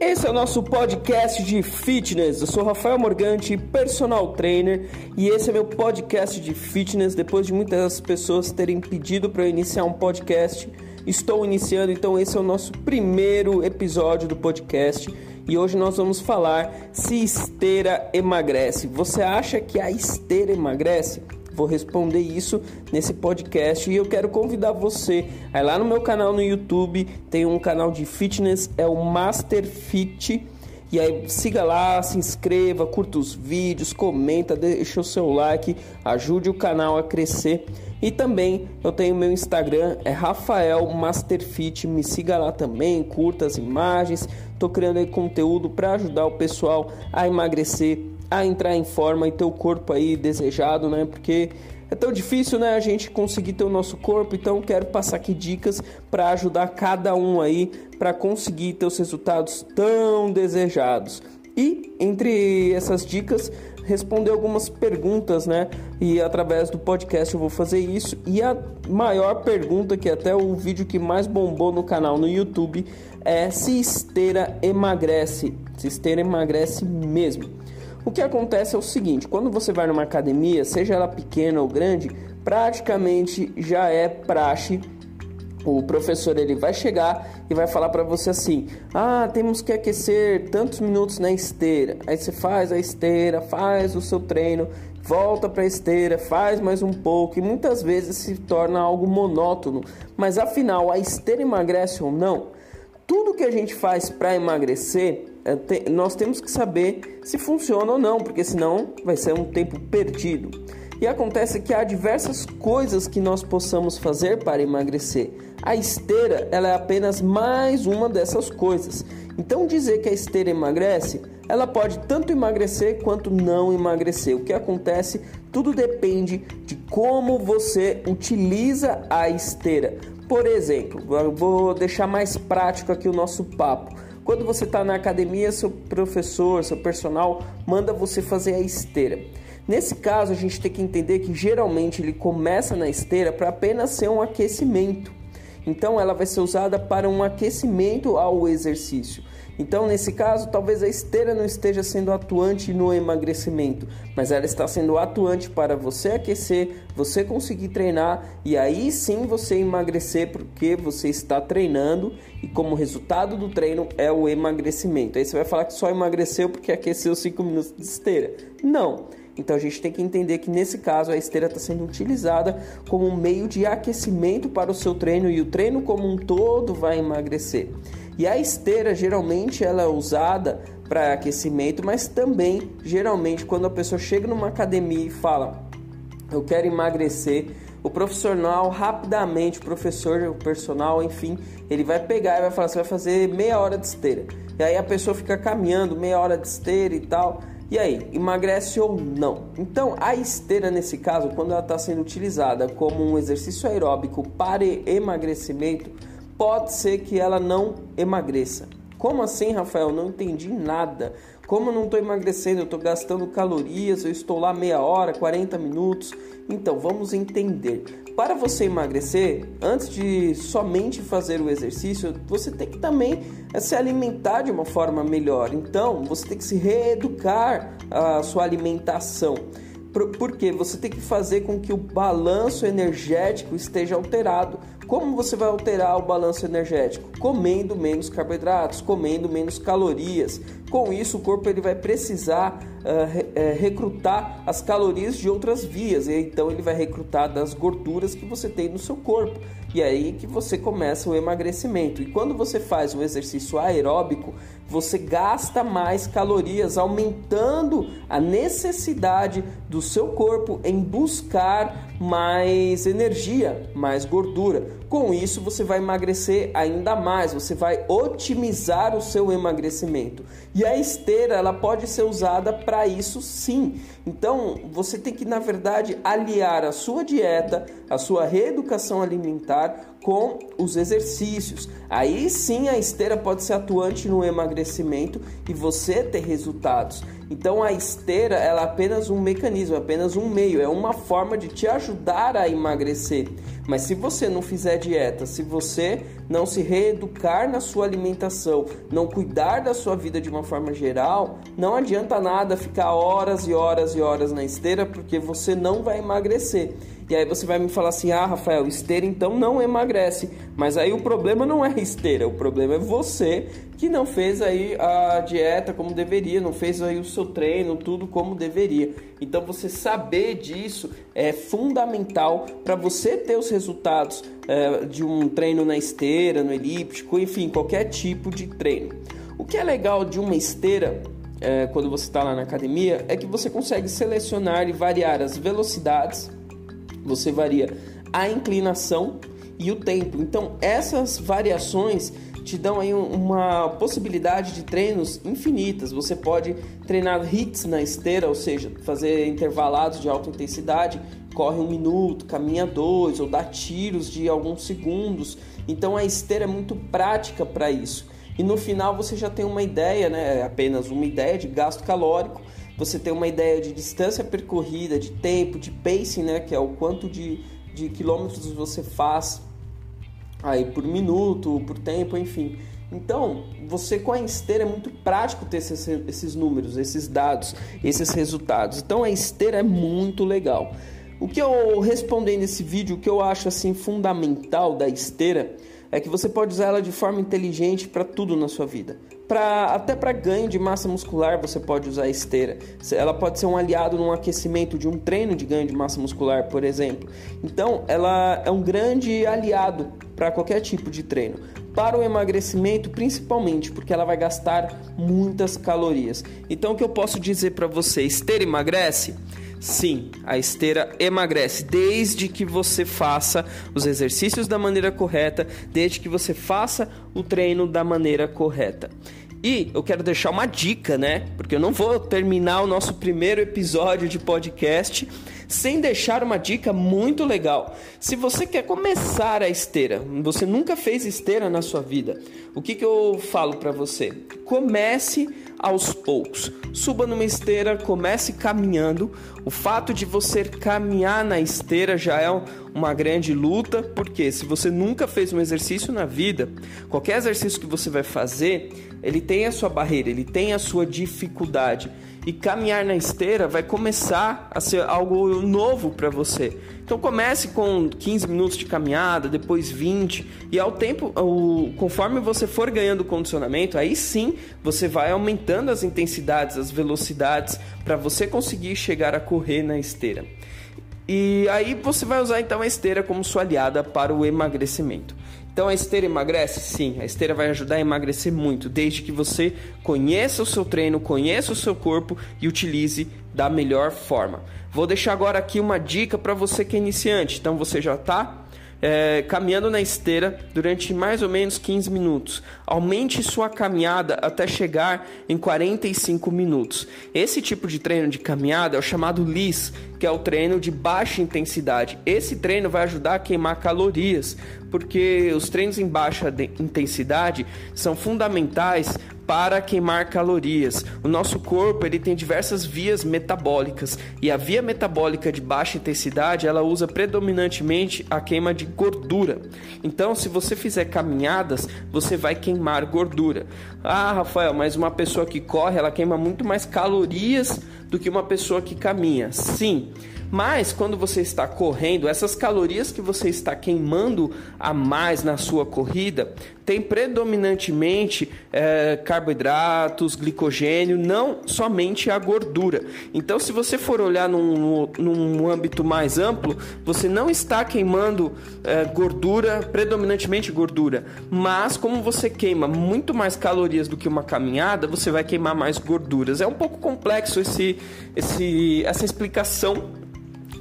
Esse é o nosso podcast de fitness. Eu sou Rafael Morgante, personal trainer, e esse é meu podcast de fitness. Depois de muitas pessoas terem pedido para eu iniciar um podcast, estou iniciando, então esse é o nosso primeiro episódio do podcast. E hoje nós vamos falar se esteira emagrece. Você acha que a esteira emagrece? Vou responder isso nesse podcast e eu quero convidar você aí lá no meu canal no YouTube, tem um canal de fitness, é o Master Fit. E aí siga lá, se inscreva, curta os vídeos, comenta, deixa o seu like, ajude o canal a crescer. E também eu tenho meu Instagram, é Rafael Masterfit, me siga lá também, curta as imagens. Tô criando aí conteúdo para ajudar o pessoal a emagrecer a entrar em forma e ter o corpo aí desejado, né? Porque é tão difícil, né, a gente conseguir ter o nosso corpo, então quero passar aqui dicas para ajudar cada um aí para conseguir ter os resultados tão desejados. E entre essas dicas, responder algumas perguntas, né? E através do podcast eu vou fazer isso. E a maior pergunta, que é até o vídeo que mais bombou no canal no YouTube, é se esteira emagrece. Se esteira emagrece mesmo. O que acontece é o seguinte: quando você vai numa academia, seja ela pequena ou grande, praticamente já é praxe. O professor ele vai chegar e vai falar para você assim: "Ah, temos que aquecer tantos minutos na esteira". Aí você faz a esteira, faz o seu treino, volta para a esteira, faz mais um pouco e muitas vezes se torna algo monótono. Mas afinal, a esteira emagrece ou não? Tudo que a gente faz para emagrecer nós temos que saber se funciona ou não, porque senão vai ser um tempo perdido. E acontece que há diversas coisas que nós possamos fazer para emagrecer. A esteira ela é apenas mais uma dessas coisas. Então dizer que a esteira emagrece, ela pode tanto emagrecer quanto não emagrecer. O que acontece, tudo depende de como você utiliza a esteira. Por exemplo, vou deixar mais prático aqui o nosso papo. Quando você está na academia, seu professor, seu personal manda você fazer a esteira. Nesse caso, a gente tem que entender que geralmente ele começa na esteira para apenas ser um aquecimento. Então, ela vai ser usada para um aquecimento ao exercício. Então, nesse caso, talvez a esteira não esteja sendo atuante no emagrecimento, mas ela está sendo atuante para você aquecer, você conseguir treinar e aí sim você emagrecer porque você está treinando e como resultado do treino é o emagrecimento. Aí você vai falar que só emagreceu porque aqueceu 5 minutos de esteira. Não. Então a gente tem que entender que nesse caso a esteira está sendo utilizada como um meio de aquecimento para o seu treino e o treino como um todo vai emagrecer. E a esteira geralmente ela é usada para aquecimento, mas também geralmente quando a pessoa chega numa academia e fala: "Eu quero emagrecer", o profissional rapidamente, o professor, o personal, enfim, ele vai pegar e vai falar: "Você vai fazer meia hora de esteira". E aí a pessoa fica caminhando meia hora de esteira e tal. E aí, emagrece ou não? Então, a esteira, nesse caso, quando ela está sendo utilizada como um exercício aeróbico para emagrecimento, pode ser que ela não emagreça. Como assim, Rafael? Não entendi nada. Como eu não estou emagrecendo, eu estou gastando calorias, eu estou lá meia hora, 40 minutos. Então, vamos entender. Para você emagrecer, antes de somente fazer o exercício, você tem que também eh, se alimentar de uma forma melhor. Então, você tem que se reeducar a sua alimentação. Porque você tem que fazer com que o balanço energético esteja alterado. Como você vai alterar o balanço energético? Comendo menos carboidratos, comendo menos calorias. Com isso, o corpo ele vai precisar uh, recrutar as calorias de outras vias. E então ele vai recrutar das gorduras que você tem no seu corpo. E aí que você começa o emagrecimento. E quando você faz um exercício aeróbico, você gasta mais calorias, aumentando a necessidade do seu corpo em buscar mais energia, mais gordura. Com isso, você vai emagrecer ainda mais, você vai otimizar o seu emagrecimento. E a esteira, ela pode ser usada para isso sim. Então, você tem que, na verdade, aliar a sua dieta, a sua reeducação alimentar com os exercícios. Aí sim a esteira pode ser atuante no emagrecimento e você ter resultados. Então a esteira ela é apenas um mecanismo, é apenas um meio, é uma forma de te ajudar a emagrecer. Mas se você não fizer dieta, se você não se reeducar na sua alimentação, não cuidar da sua vida de uma forma geral, não adianta nada ficar horas e horas e horas na esteira, porque você não vai emagrecer. E aí você vai me falar assim: "Ah, Rafael, esteira então não emagrece". Mas aí o problema não é esteira, o problema é você que não fez aí a dieta como deveria, não fez aí o seu treino, tudo como deveria. Então você saber disso é fundamental para você ter os resultados é, de um treino na esteira, no elíptico, enfim, qualquer tipo de treino. O que é legal de uma esteira é, quando você está lá na academia é que você consegue selecionar e variar as velocidades você varia a inclinação e o tempo. Então, essas variações te dão aí uma possibilidade de treinos infinitas. Você pode treinar hits na esteira, ou seja, fazer intervalados de alta intensidade, corre um minuto, caminha dois, ou dá tiros de alguns segundos. Então a esteira é muito prática para isso. E no final você já tem uma ideia, né? Apenas uma ideia de gasto calórico você tem uma ideia de distância percorrida, de tempo, de pacing, né, que é o quanto de, de quilômetros você faz aí por minuto, por tempo, enfim. Então, você com a esteira é muito prático ter esses, esses números, esses dados, esses resultados. Então, a esteira é muito legal. O que eu respondi nesse vídeo, o que eu acho assim fundamental da esteira é que você pode usar ela de forma inteligente para tudo na sua vida pra, até para ganho de massa muscular você pode usar a esteira. Ela pode ser um aliado num aquecimento de um treino de ganho de massa muscular, por exemplo. Então, ela é um grande aliado para qualquer tipo de treino. Para o emagrecimento, principalmente, porque ela vai gastar muitas calorias. Então, o que eu posso dizer para você? Esteira emagrece? Sim, a esteira emagrece desde que você faça os exercícios da maneira correta, desde que você faça o treino da maneira correta. E eu quero deixar uma dica, né? Porque eu não vou terminar o nosso primeiro episódio de podcast sem deixar uma dica muito legal. Se você quer começar a esteira, você nunca fez esteira na sua vida, o que, que eu falo para você? Comece aos poucos. Suba numa esteira, comece caminhando. O fato de você caminhar na esteira já é uma grande luta, porque se você nunca fez um exercício na vida, qualquer exercício que você vai fazer, ele tem a sua barreira, ele tem a sua dificuldade. E caminhar na esteira vai começar a ser algo novo para você. Então comece com 15 minutos de caminhada, depois 20, e ao tempo, ao, conforme você for ganhando condicionamento, aí sim você vai aumentando as intensidades, as velocidades para você conseguir chegar a correr na esteira. E aí você vai usar então a esteira como sua aliada para o emagrecimento. Então a esteira emagrece? Sim, a esteira vai ajudar a emagrecer muito, desde que você conheça o seu treino, conheça o seu corpo e utilize da melhor forma. Vou deixar agora aqui uma dica para você que é iniciante. Então você já está é, caminhando na esteira durante mais ou menos 15 minutos. Aumente sua caminhada até chegar em 45 minutos. Esse tipo de treino de caminhada é o chamado LIS, que é o treino de baixa intensidade. Esse treino vai ajudar a queimar calorias, porque os treinos em baixa intensidade são fundamentais para queimar calorias. O nosso corpo ele tem diversas vias metabólicas e a via metabólica de baixa intensidade ela usa predominantemente a queima de gordura. Então, se você fizer caminhadas, você vai queimar gordura. Ah, Rafael, mas uma pessoa que corre ela queima muito mais calorias do que uma pessoa que caminha. Sim. Mas quando você está correndo, essas calorias que você está queimando a mais na sua corrida tem predominantemente é, carboidratos, glicogênio, não somente a gordura. Então, se você for olhar num, num âmbito mais amplo, você não está queimando é, gordura, predominantemente gordura, mas como você queima muito mais calorias do que uma caminhada, você vai queimar mais gorduras. É um pouco complexo esse, esse, essa explicação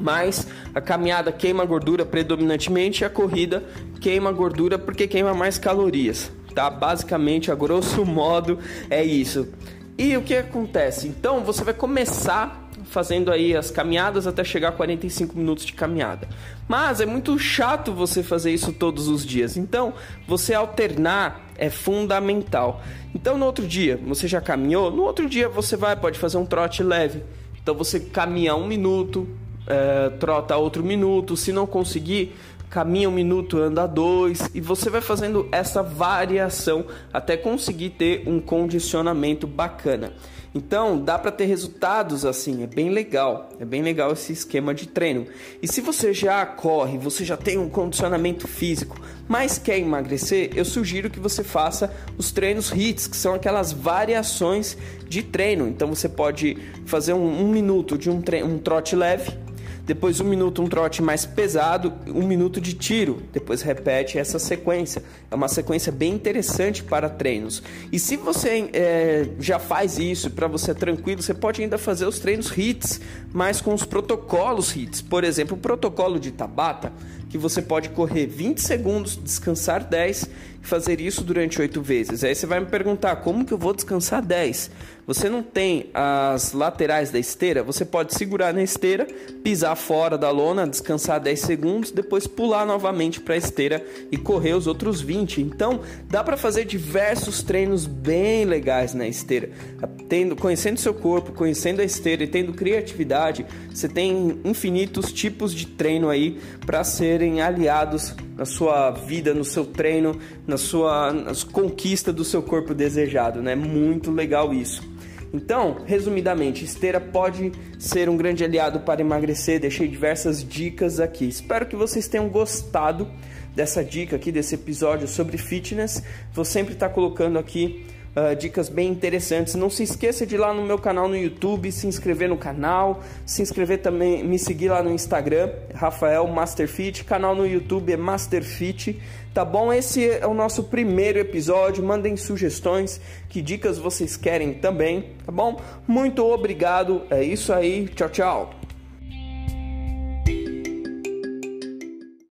mas a caminhada queima gordura predominantemente e a corrida queima gordura porque queima mais calorias, tá? Basicamente, a grosso modo, é isso. E o que acontece? Então, você vai começar fazendo aí as caminhadas até chegar a 45 minutos de caminhada. Mas é muito chato você fazer isso todos os dias. Então, você alternar é fundamental. Então, no outro dia, você já caminhou? No outro dia, você vai, pode fazer um trote leve. Então, você caminha um minuto, é, trota outro minuto. Se não conseguir, caminha um minuto, anda dois, e você vai fazendo essa variação até conseguir ter um condicionamento bacana. Então, dá para ter resultados assim, é bem legal. É bem legal esse esquema de treino. E se você já corre, você já tem um condicionamento físico, mas quer emagrecer, eu sugiro que você faça os treinos HIITs, que são aquelas variações de treino. Então, você pode fazer um, um minuto de um, um trote leve, depois um minuto um trote mais pesado, um minuto de tiro, depois repete essa sequência. É uma sequência bem interessante para treinos. E se você é, já faz isso, para você é tranquilo, você pode ainda fazer os treinos HITs, mas com os protocolos HITs. Por exemplo, o protocolo de Tabata, que você pode correr 20 segundos, descansar 10 e fazer isso durante 8 vezes. Aí você vai me perguntar, como que eu vou descansar 10? Você não tem as laterais da esteira, você pode segurar na esteira, pisar fora da lona, descansar 10 segundos, depois pular novamente para a esteira e correr os outros 20. Então, dá para fazer diversos treinos bem legais na esteira. Tendo, conhecendo seu corpo, conhecendo a esteira e tendo criatividade, você tem infinitos tipos de treino aí para serem aliados na sua vida, no seu treino, na sua nas conquista do seu corpo desejado, né? Muito legal isso. Então, resumidamente, esteira pode ser um grande aliado para emagrecer. Deixei diversas dicas aqui. Espero que vocês tenham gostado dessa dica aqui, desse episódio sobre fitness. Vou sempre estar colocando aqui uh, dicas bem interessantes. Não se esqueça de ir lá no meu canal no YouTube, se inscrever no canal, se inscrever também, me seguir lá no Instagram, Rafael Masterfit, canal no YouTube é Masterfit. Tá bom? Esse é o nosso primeiro episódio. Mandem sugestões, que dicas vocês querem também, tá bom? Muito obrigado. É isso aí. Tchau, tchau.